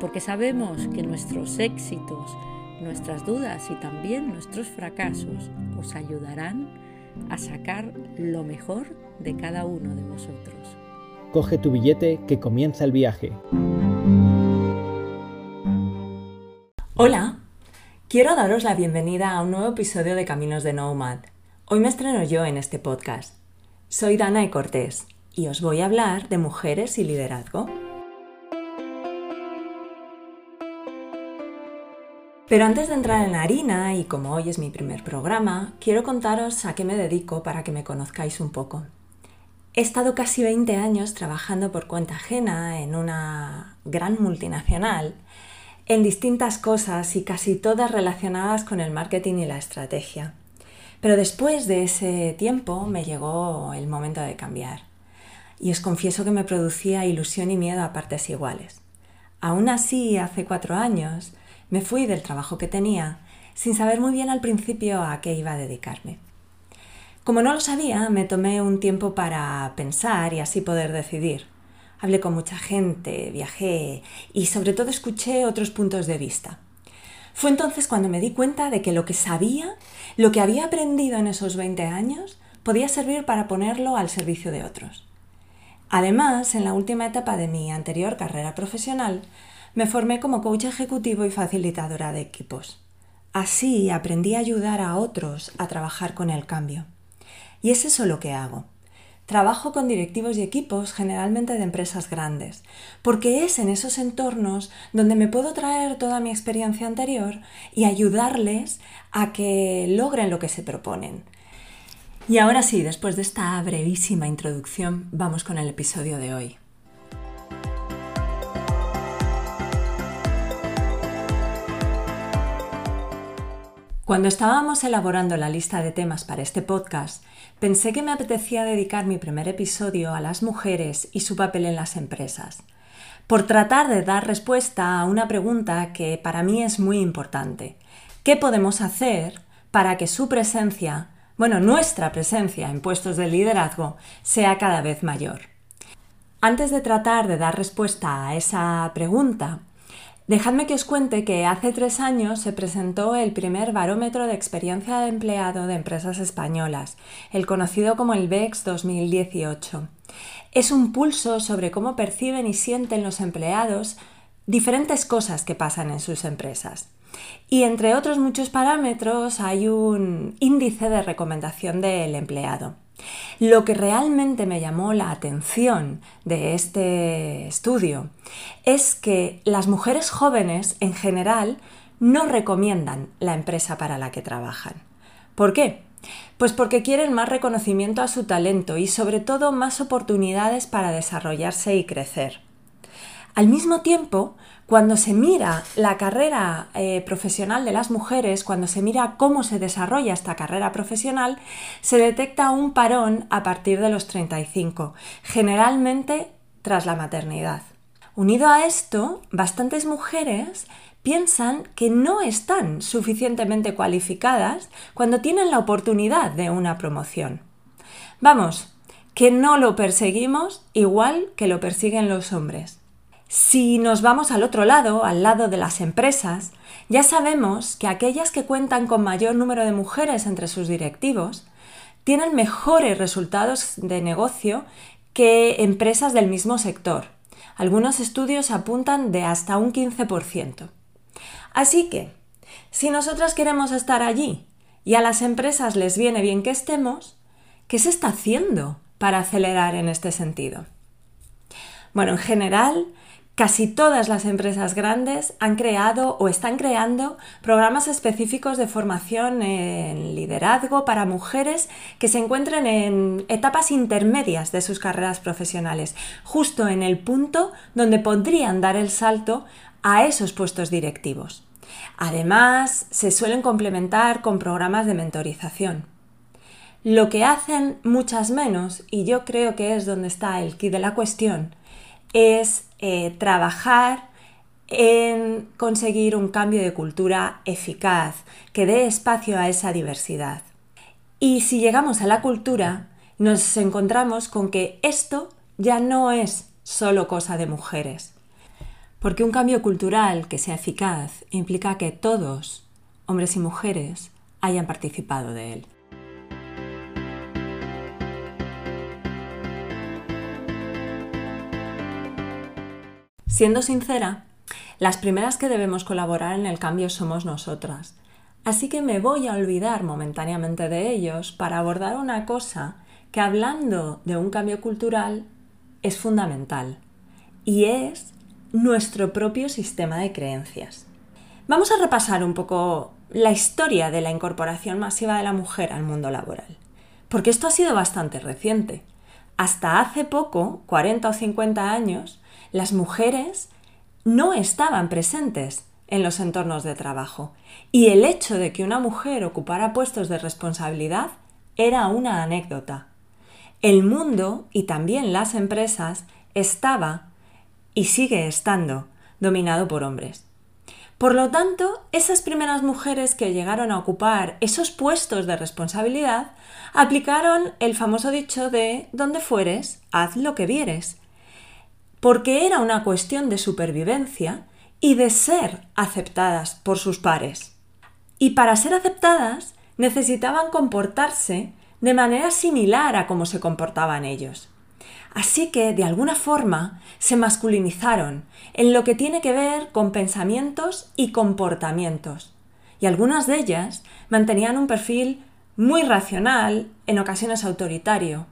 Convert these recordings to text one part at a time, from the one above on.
porque sabemos que nuestros éxitos, nuestras dudas y también nuestros fracasos os ayudarán a sacar lo mejor de cada uno de vosotros. Coge tu billete que comienza el viaje. Hola, quiero daros la bienvenida a un nuevo episodio de Caminos de Nomad. Hoy me estreno yo en este podcast. Soy Dana y Cortés y os voy a hablar de mujeres y liderazgo. Pero antes de entrar en la harina, y como hoy es mi primer programa, quiero contaros a qué me dedico para que me conozcáis un poco. He estado casi 20 años trabajando por cuenta ajena en una gran multinacional, en distintas cosas y casi todas relacionadas con el marketing y la estrategia. Pero después de ese tiempo me llegó el momento de cambiar. Y os confieso que me producía ilusión y miedo a partes iguales. Aún así, hace cuatro años, me fui del trabajo que tenía sin saber muy bien al principio a qué iba a dedicarme. Como no lo sabía, me tomé un tiempo para pensar y así poder decidir. Hablé con mucha gente, viajé y sobre todo escuché otros puntos de vista. Fue entonces cuando me di cuenta de que lo que sabía, lo que había aprendido en esos 20 años, podía servir para ponerlo al servicio de otros. Además, en la última etapa de mi anterior carrera profesional, me formé como coach ejecutivo y facilitadora de equipos. Así aprendí a ayudar a otros a trabajar con el cambio. Y es eso lo que hago. Trabajo con directivos y equipos generalmente de empresas grandes, porque es en esos entornos donde me puedo traer toda mi experiencia anterior y ayudarles a que logren lo que se proponen. Y ahora sí, después de esta brevísima introducción, vamos con el episodio de hoy. Cuando estábamos elaborando la lista de temas para este podcast, pensé que me apetecía dedicar mi primer episodio a las mujeres y su papel en las empresas, por tratar de dar respuesta a una pregunta que para mí es muy importante. ¿Qué podemos hacer para que su presencia, bueno, nuestra presencia en puestos de liderazgo sea cada vez mayor? Antes de tratar de dar respuesta a esa pregunta, Dejadme que os cuente que hace tres años se presentó el primer barómetro de experiencia de empleado de empresas españolas, el conocido como el BEX 2018. Es un pulso sobre cómo perciben y sienten los empleados diferentes cosas que pasan en sus empresas. Y entre otros muchos parámetros hay un índice de recomendación del empleado. Lo que realmente me llamó la atención de este estudio es que las mujeres jóvenes en general no recomiendan la empresa para la que trabajan. ¿Por qué? Pues porque quieren más reconocimiento a su talento y sobre todo más oportunidades para desarrollarse y crecer. Al mismo tiempo, cuando se mira la carrera eh, profesional de las mujeres, cuando se mira cómo se desarrolla esta carrera profesional, se detecta un parón a partir de los 35, generalmente tras la maternidad. Unido a esto, bastantes mujeres piensan que no están suficientemente cualificadas cuando tienen la oportunidad de una promoción. Vamos, que no lo perseguimos igual que lo persiguen los hombres. Si nos vamos al otro lado, al lado de las empresas, ya sabemos que aquellas que cuentan con mayor número de mujeres entre sus directivos tienen mejores resultados de negocio que empresas del mismo sector. Algunos estudios apuntan de hasta un 15%. Así que, si nosotras queremos estar allí y a las empresas les viene bien que estemos, ¿qué se está haciendo para acelerar en este sentido? Bueno, en general, Casi todas las empresas grandes han creado o están creando programas específicos de formación en liderazgo para mujeres que se encuentren en etapas intermedias de sus carreras profesionales, justo en el punto donde podrían dar el salto a esos puestos directivos. Además, se suelen complementar con programas de mentorización. Lo que hacen muchas menos, y yo creo que es donde está el kit de la cuestión, es eh, trabajar en conseguir un cambio de cultura eficaz, que dé espacio a esa diversidad. Y si llegamos a la cultura, nos encontramos con que esto ya no es solo cosa de mujeres. Porque un cambio cultural que sea eficaz implica que todos, hombres y mujeres, hayan participado de él. Siendo sincera, las primeras que debemos colaborar en el cambio somos nosotras. Así que me voy a olvidar momentáneamente de ellos para abordar una cosa que hablando de un cambio cultural es fundamental y es nuestro propio sistema de creencias. Vamos a repasar un poco la historia de la incorporación masiva de la mujer al mundo laboral, porque esto ha sido bastante reciente. Hasta hace poco, 40 o 50 años, las mujeres no estaban presentes en los entornos de trabajo y el hecho de que una mujer ocupara puestos de responsabilidad era una anécdota. El mundo y también las empresas estaba y sigue estando dominado por hombres. Por lo tanto, esas primeras mujeres que llegaron a ocupar esos puestos de responsabilidad aplicaron el famoso dicho de donde fueres, haz lo que vieres porque era una cuestión de supervivencia y de ser aceptadas por sus pares. Y para ser aceptadas necesitaban comportarse de manera similar a como se comportaban ellos. Así que, de alguna forma, se masculinizaron en lo que tiene que ver con pensamientos y comportamientos. Y algunas de ellas mantenían un perfil muy racional, en ocasiones autoritario,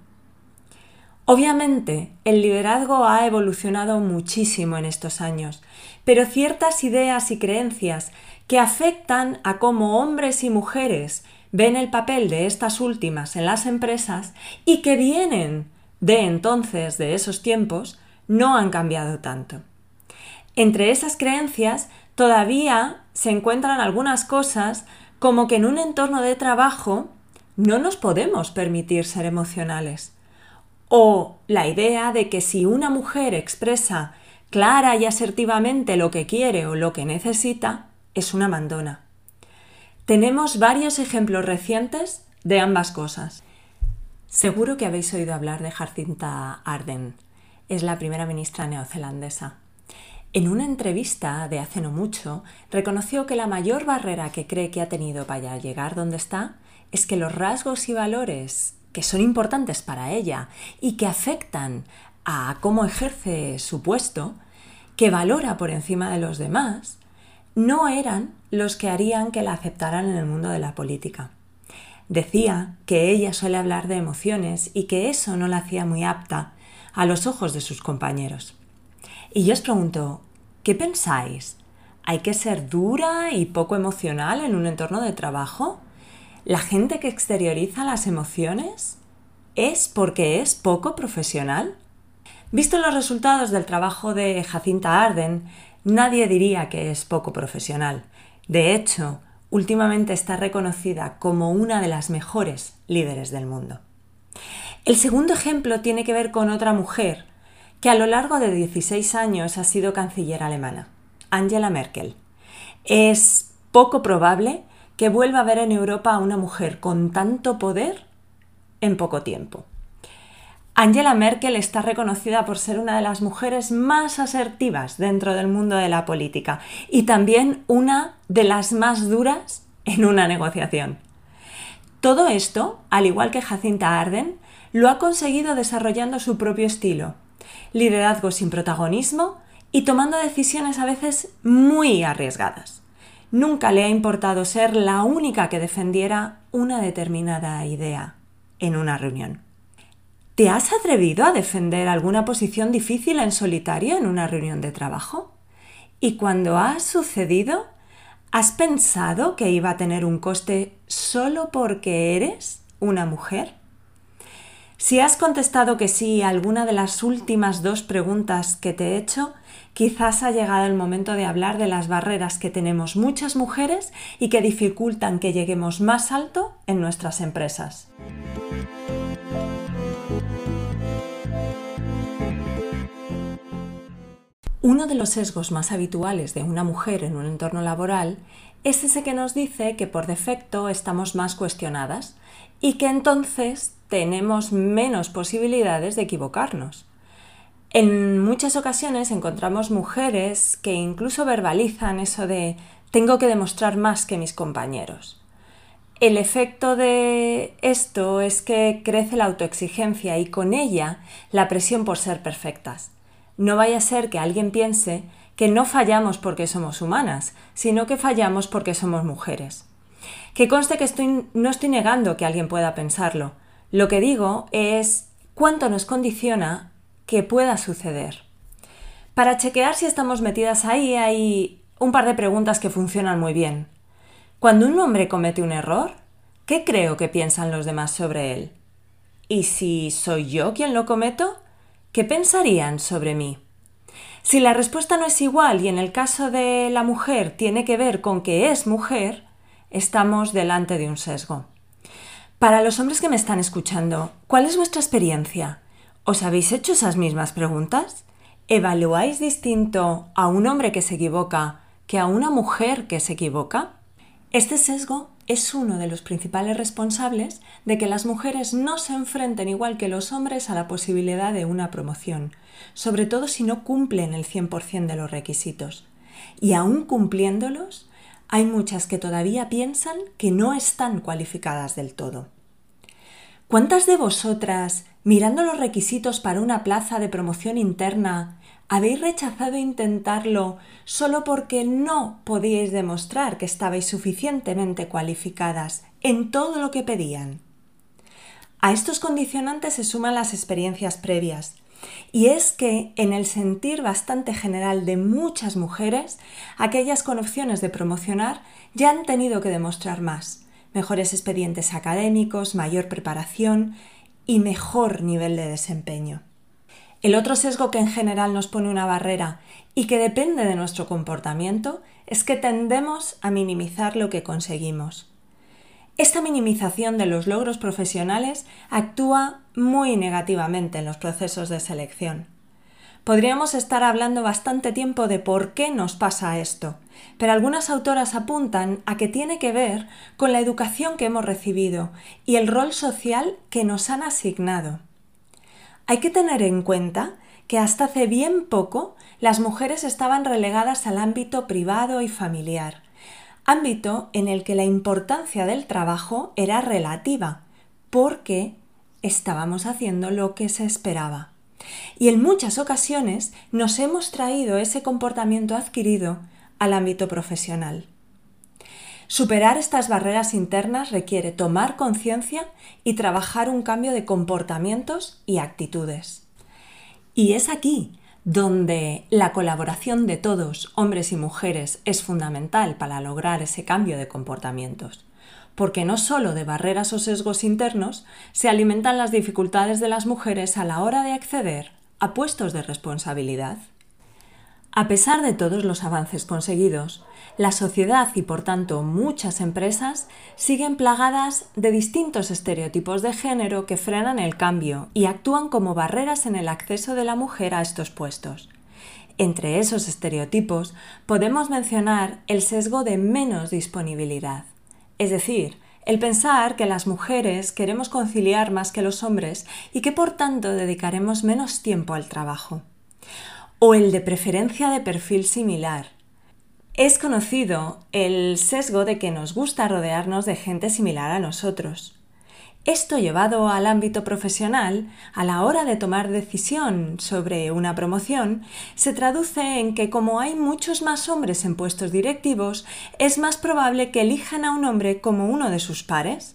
Obviamente, el liderazgo ha evolucionado muchísimo en estos años, pero ciertas ideas y creencias que afectan a cómo hombres y mujeres ven el papel de estas últimas en las empresas y que vienen de entonces, de esos tiempos, no han cambiado tanto. Entre esas creencias todavía se encuentran algunas cosas como que en un entorno de trabajo no nos podemos permitir ser emocionales o la idea de que si una mujer expresa clara y asertivamente lo que quiere o lo que necesita, es una mandona. Tenemos varios ejemplos recientes de ambas cosas. Seguro que habéis oído hablar de Jacinta Arden. Es la primera ministra neozelandesa. En una entrevista de hace no mucho, reconoció que la mayor barrera que cree que ha tenido para llegar donde está es que los rasgos y valores que son importantes para ella y que afectan a cómo ejerce su puesto, que valora por encima de los demás, no eran los que harían que la aceptaran en el mundo de la política. Decía que ella suele hablar de emociones y que eso no la hacía muy apta a los ojos de sus compañeros. Y yo os pregunto, ¿qué pensáis? ¿Hay que ser dura y poco emocional en un entorno de trabajo? ¿La gente que exterioriza las emociones es porque es poco profesional? Visto los resultados del trabajo de Jacinta Arden, nadie diría que es poco profesional. De hecho, últimamente está reconocida como una de las mejores líderes del mundo. El segundo ejemplo tiene que ver con otra mujer que a lo largo de 16 años ha sido canciller alemana, Angela Merkel. Es poco probable que vuelva a ver en Europa a una mujer con tanto poder en poco tiempo. Angela Merkel está reconocida por ser una de las mujeres más asertivas dentro del mundo de la política y también una de las más duras en una negociación. Todo esto, al igual que Jacinta Arden, lo ha conseguido desarrollando su propio estilo, liderazgo sin protagonismo y tomando decisiones a veces muy arriesgadas. Nunca le ha importado ser la única que defendiera una determinada idea en una reunión. ¿Te has atrevido a defender alguna posición difícil en solitario en una reunión de trabajo? Y cuando ha sucedido, ¿has pensado que iba a tener un coste solo porque eres una mujer? Si has contestado que sí a alguna de las últimas dos preguntas que te he hecho, quizás ha llegado el momento de hablar de las barreras que tenemos muchas mujeres y que dificultan que lleguemos más alto en nuestras empresas. Uno de los sesgos más habituales de una mujer en un entorno laboral es ese que nos dice que por defecto estamos más cuestionadas y que entonces tenemos menos posibilidades de equivocarnos. En muchas ocasiones encontramos mujeres que incluso verbalizan eso de tengo que demostrar más que mis compañeros. El efecto de esto es que crece la autoexigencia y con ella la presión por ser perfectas. No vaya a ser que alguien piense que no fallamos porque somos humanas, sino que fallamos porque somos mujeres. Que conste que no estoy negando que alguien pueda pensarlo, lo que digo es cuánto nos condiciona que pueda suceder. Para chequear si estamos metidas ahí hay un par de preguntas que funcionan muy bien. Cuando un hombre comete un error, ¿qué creo que piensan los demás sobre él? ¿Y si soy yo quien lo cometo? ¿Qué pensarían sobre mí? Si la respuesta no es igual y en el caso de la mujer tiene que ver con que es mujer, estamos delante de un sesgo. Para los hombres que me están escuchando, ¿cuál es vuestra experiencia? ¿Os habéis hecho esas mismas preguntas? ¿Evaluáis distinto a un hombre que se equivoca que a una mujer que se equivoca? Este sesgo es uno de los principales responsables de que las mujeres no se enfrenten igual que los hombres a la posibilidad de una promoción, sobre todo si no cumplen el 100% de los requisitos. Y aún cumpliéndolos, hay muchas que todavía piensan que no están cualificadas del todo. ¿Cuántas de vosotras, mirando los requisitos para una plaza de promoción interna, habéis rechazado intentarlo solo porque no podíais demostrar que estabais suficientemente cualificadas en todo lo que pedían? A estos condicionantes se suman las experiencias previas, y es que, en el sentir bastante general de muchas mujeres, aquellas con opciones de promocionar ya han tenido que demostrar más, mejores expedientes académicos, mayor preparación y mejor nivel de desempeño. El otro sesgo que en general nos pone una barrera y que depende de nuestro comportamiento es que tendemos a minimizar lo que conseguimos. Esta minimización de los logros profesionales actúa muy negativamente en los procesos de selección. Podríamos estar hablando bastante tiempo de por qué nos pasa esto, pero algunas autoras apuntan a que tiene que ver con la educación que hemos recibido y el rol social que nos han asignado. Hay que tener en cuenta que hasta hace bien poco las mujeres estaban relegadas al ámbito privado y familiar ámbito en el que la importancia del trabajo era relativa, porque estábamos haciendo lo que se esperaba. Y en muchas ocasiones nos hemos traído ese comportamiento adquirido al ámbito profesional. Superar estas barreras internas requiere tomar conciencia y trabajar un cambio de comportamientos y actitudes. Y es aquí donde la colaboración de todos, hombres y mujeres, es fundamental para lograr ese cambio de comportamientos. Porque no solo de barreras o sesgos internos se alimentan las dificultades de las mujeres a la hora de acceder a puestos de responsabilidad. A pesar de todos los avances conseguidos, la sociedad y por tanto muchas empresas siguen plagadas de distintos estereotipos de género que frenan el cambio y actúan como barreras en el acceso de la mujer a estos puestos. Entre esos estereotipos podemos mencionar el sesgo de menos disponibilidad, es decir, el pensar que las mujeres queremos conciliar más que los hombres y que por tanto dedicaremos menos tiempo al trabajo o el de preferencia de perfil similar. Es conocido el sesgo de que nos gusta rodearnos de gente similar a nosotros. Esto llevado al ámbito profesional, a la hora de tomar decisión sobre una promoción, se traduce en que como hay muchos más hombres en puestos directivos, es más probable que elijan a un hombre como uno de sus pares.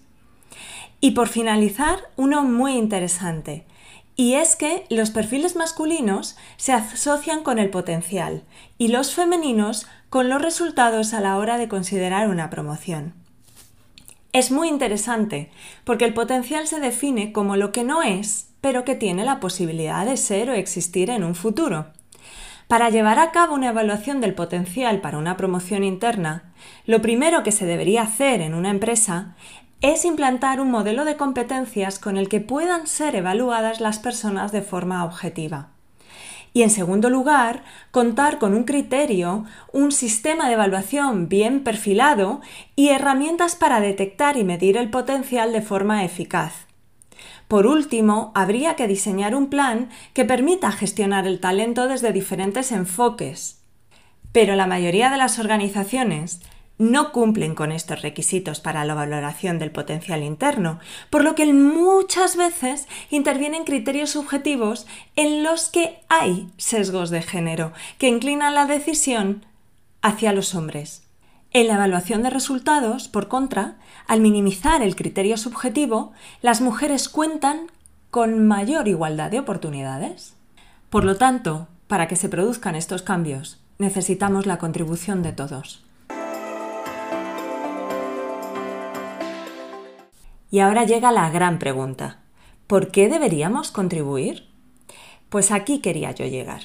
Y por finalizar, uno muy interesante. Y es que los perfiles masculinos se asocian con el potencial y los femeninos con los resultados a la hora de considerar una promoción. Es muy interesante, porque el potencial se define como lo que no es, pero que tiene la posibilidad de ser o existir en un futuro. Para llevar a cabo una evaluación del potencial para una promoción interna, lo primero que se debería hacer en una empresa es implantar un modelo de competencias con el que puedan ser evaluadas las personas de forma objetiva. Y en segundo lugar, contar con un criterio, un sistema de evaluación bien perfilado y herramientas para detectar y medir el potencial de forma eficaz. Por último, habría que diseñar un plan que permita gestionar el talento desde diferentes enfoques. Pero la mayoría de las organizaciones no cumplen con estos requisitos para la valoración del potencial interno, por lo que muchas veces intervienen criterios subjetivos en los que hay sesgos de género que inclinan la decisión hacia los hombres. En la evaluación de resultados, por contra, al minimizar el criterio subjetivo, las mujeres cuentan con mayor igualdad de oportunidades. Por lo tanto, para que se produzcan estos cambios, necesitamos la contribución de todos. Y ahora llega la gran pregunta. ¿Por qué deberíamos contribuir? Pues aquí quería yo llegar.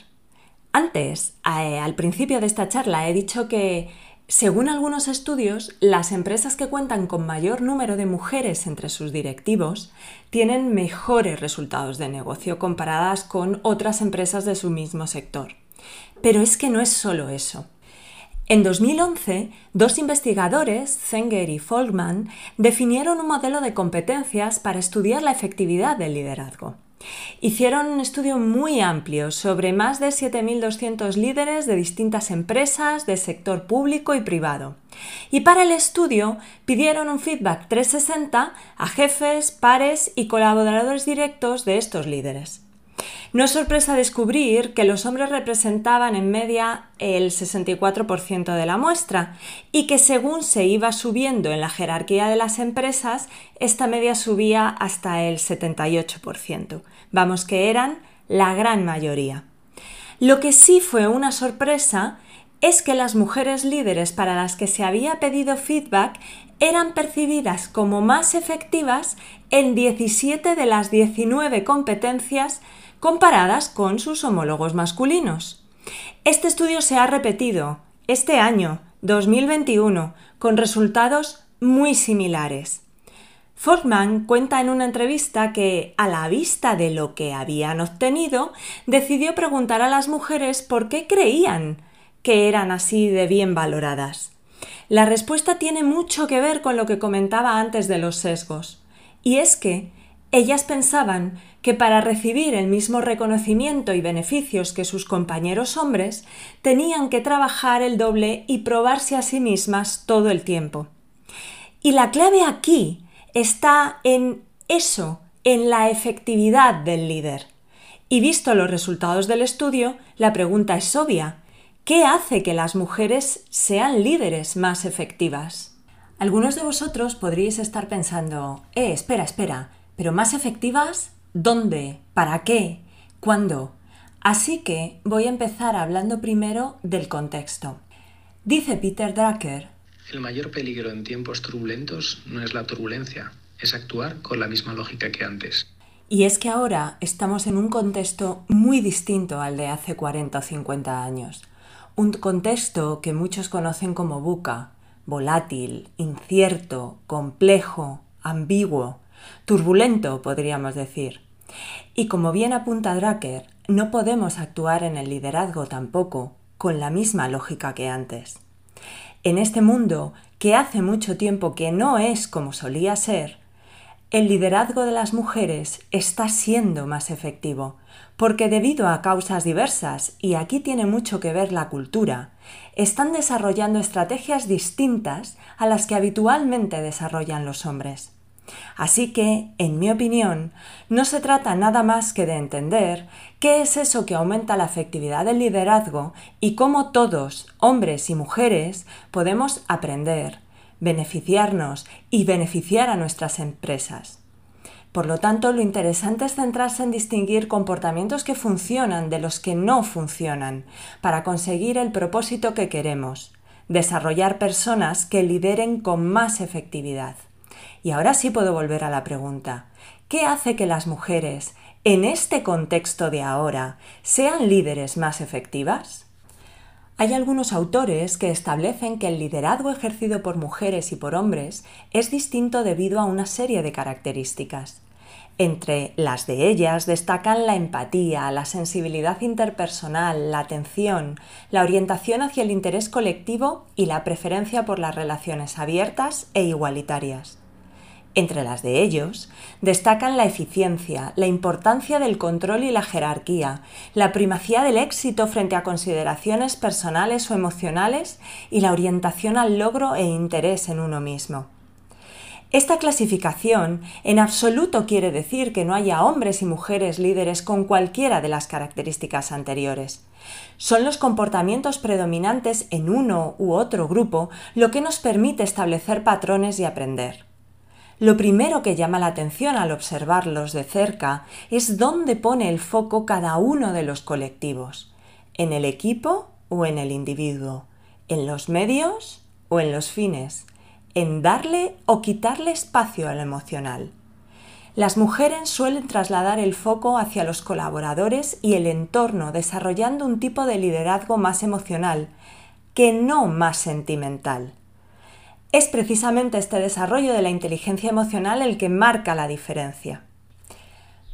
Antes, eh, al principio de esta charla, he dicho que, según algunos estudios, las empresas que cuentan con mayor número de mujeres entre sus directivos tienen mejores resultados de negocio comparadas con otras empresas de su mismo sector. Pero es que no es solo eso. En 2011, dos investigadores, Zenger y Folkman, definieron un modelo de competencias para estudiar la efectividad del liderazgo. Hicieron un estudio muy amplio sobre más de 7.200 líderes de distintas empresas de sector público y privado. Y para el estudio pidieron un feedback 360 a jefes, pares y colaboradores directos de estos líderes. No es sorpresa descubrir que los hombres representaban en media el 64% de la muestra y que según se iba subiendo en la jerarquía de las empresas, esta media subía hasta el 78%. Vamos que eran la gran mayoría. Lo que sí fue una sorpresa es que las mujeres líderes para las que se había pedido feedback eran percibidas como más efectivas en 17 de las 19 competencias comparadas con sus homólogos masculinos. Este estudio se ha repetido este año, 2021, con resultados muy similares. Fortman cuenta en una entrevista que, a la vista de lo que habían obtenido, decidió preguntar a las mujeres por qué creían que eran así de bien valoradas. La respuesta tiene mucho que ver con lo que comentaba antes de los sesgos, y es que ellas pensaban que para recibir el mismo reconocimiento y beneficios que sus compañeros hombres, tenían que trabajar el doble y probarse a sí mismas todo el tiempo. Y la clave aquí está en eso, en la efectividad del líder. Y visto los resultados del estudio, la pregunta es obvia. ¿Qué hace que las mujeres sean líderes más efectivas? Algunos de vosotros podríais estar pensando, eh, espera, espera, pero más efectivas ¿Dónde? ¿Para qué? ¿Cuándo? Así que voy a empezar hablando primero del contexto. Dice Peter Drucker, El mayor peligro en tiempos turbulentos no es la turbulencia, es actuar con la misma lógica que antes. Y es que ahora estamos en un contexto muy distinto al de hace 40 o 50 años. Un contexto que muchos conocen como buca, volátil, incierto, complejo, ambiguo, turbulento, podríamos decir. Y como bien apunta Drucker, no podemos actuar en el liderazgo tampoco con la misma lógica que antes. En este mundo, que hace mucho tiempo que no es como solía ser, el liderazgo de las mujeres está siendo más efectivo, porque debido a causas diversas, y aquí tiene mucho que ver la cultura, están desarrollando estrategias distintas a las que habitualmente desarrollan los hombres. Así que, en mi opinión, no se trata nada más que de entender qué es eso que aumenta la efectividad del liderazgo y cómo todos, hombres y mujeres, podemos aprender, beneficiarnos y beneficiar a nuestras empresas. Por lo tanto, lo interesante es centrarse en distinguir comportamientos que funcionan de los que no funcionan para conseguir el propósito que queremos, desarrollar personas que lideren con más efectividad. Y ahora sí puedo volver a la pregunta. ¿Qué hace que las mujeres, en este contexto de ahora, sean líderes más efectivas? Hay algunos autores que establecen que el liderazgo ejercido por mujeres y por hombres es distinto debido a una serie de características. Entre las de ellas destacan la empatía, la sensibilidad interpersonal, la atención, la orientación hacia el interés colectivo y la preferencia por las relaciones abiertas e igualitarias. Entre las de ellos destacan la eficiencia, la importancia del control y la jerarquía, la primacía del éxito frente a consideraciones personales o emocionales y la orientación al logro e interés en uno mismo. Esta clasificación en absoluto quiere decir que no haya hombres y mujeres líderes con cualquiera de las características anteriores. Son los comportamientos predominantes en uno u otro grupo lo que nos permite establecer patrones y aprender. Lo primero que llama la atención al observarlos de cerca es dónde pone el foco cada uno de los colectivos, en el equipo o en el individuo, en los medios o en los fines, en darle o quitarle espacio al emocional. Las mujeres suelen trasladar el foco hacia los colaboradores y el entorno desarrollando un tipo de liderazgo más emocional, que no más sentimental. Es precisamente este desarrollo de la inteligencia emocional el que marca la diferencia.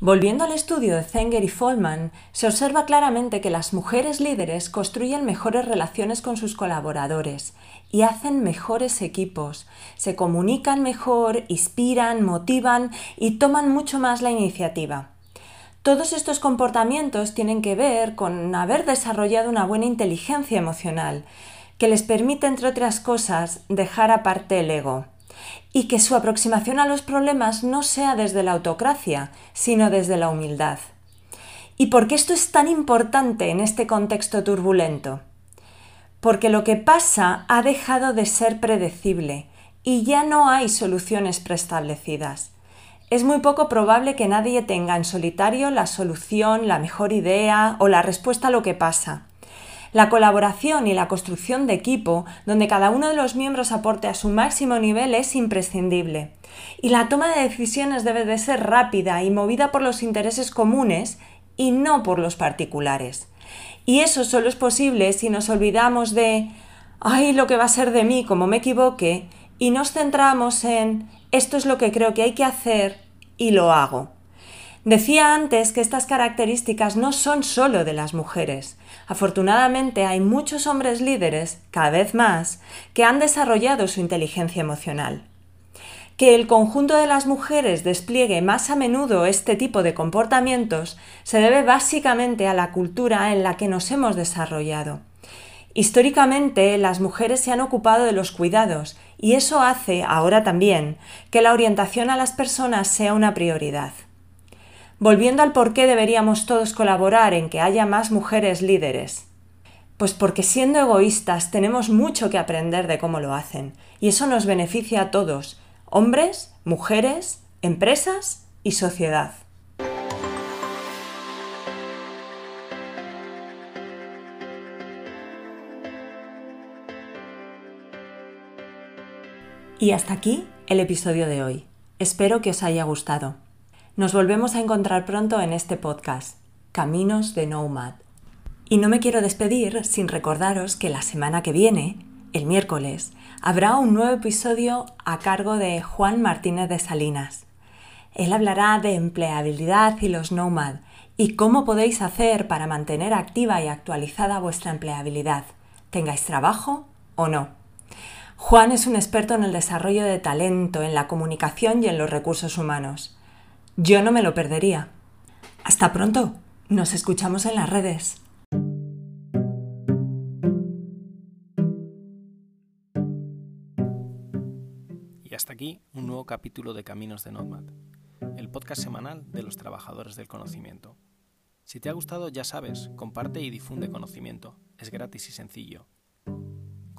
Volviendo al estudio de Zenger y Follman, se observa claramente que las mujeres líderes construyen mejores relaciones con sus colaboradores y hacen mejores equipos, se comunican mejor, inspiran, motivan y toman mucho más la iniciativa. Todos estos comportamientos tienen que ver con haber desarrollado una buena inteligencia emocional, que les permite, entre otras cosas, dejar aparte el ego y que su aproximación a los problemas no sea desde la autocracia, sino desde la humildad. ¿Y por qué esto es tan importante en este contexto turbulento? Porque lo que pasa ha dejado de ser predecible y ya no hay soluciones preestablecidas. Es muy poco probable que nadie tenga en solitario la solución, la mejor idea o la respuesta a lo que pasa. La colaboración y la construcción de equipo, donde cada uno de los miembros aporte a su máximo nivel, es imprescindible. Y la toma de decisiones debe de ser rápida y movida por los intereses comunes y no por los particulares. Y eso solo es posible si nos olvidamos de ay, lo que va a ser de mí como me equivoque y nos centramos en esto es lo que creo que hay que hacer y lo hago. Decía antes que estas características no son solo de las mujeres. Afortunadamente hay muchos hombres líderes, cada vez más, que han desarrollado su inteligencia emocional. Que el conjunto de las mujeres despliegue más a menudo este tipo de comportamientos se debe básicamente a la cultura en la que nos hemos desarrollado. Históricamente las mujeres se han ocupado de los cuidados y eso hace, ahora también, que la orientación a las personas sea una prioridad. Volviendo al por qué deberíamos todos colaborar en que haya más mujeres líderes. Pues porque siendo egoístas tenemos mucho que aprender de cómo lo hacen, y eso nos beneficia a todos, hombres, mujeres, empresas y sociedad. Y hasta aquí el episodio de hoy. Espero que os haya gustado. Nos volvemos a encontrar pronto en este podcast, Caminos de Nomad. Y no me quiero despedir sin recordaros que la semana que viene, el miércoles, habrá un nuevo episodio a cargo de Juan Martínez de Salinas. Él hablará de empleabilidad y los Nomad y cómo podéis hacer para mantener activa y actualizada vuestra empleabilidad, tengáis trabajo o no. Juan es un experto en el desarrollo de talento, en la comunicación y en los recursos humanos. Yo no me lo perdería. Hasta pronto. Nos escuchamos en las redes. Y hasta aquí un nuevo capítulo de Caminos de Nomad, el podcast semanal de los trabajadores del conocimiento. Si te ha gustado, ya sabes, comparte y difunde conocimiento. Es gratis y sencillo.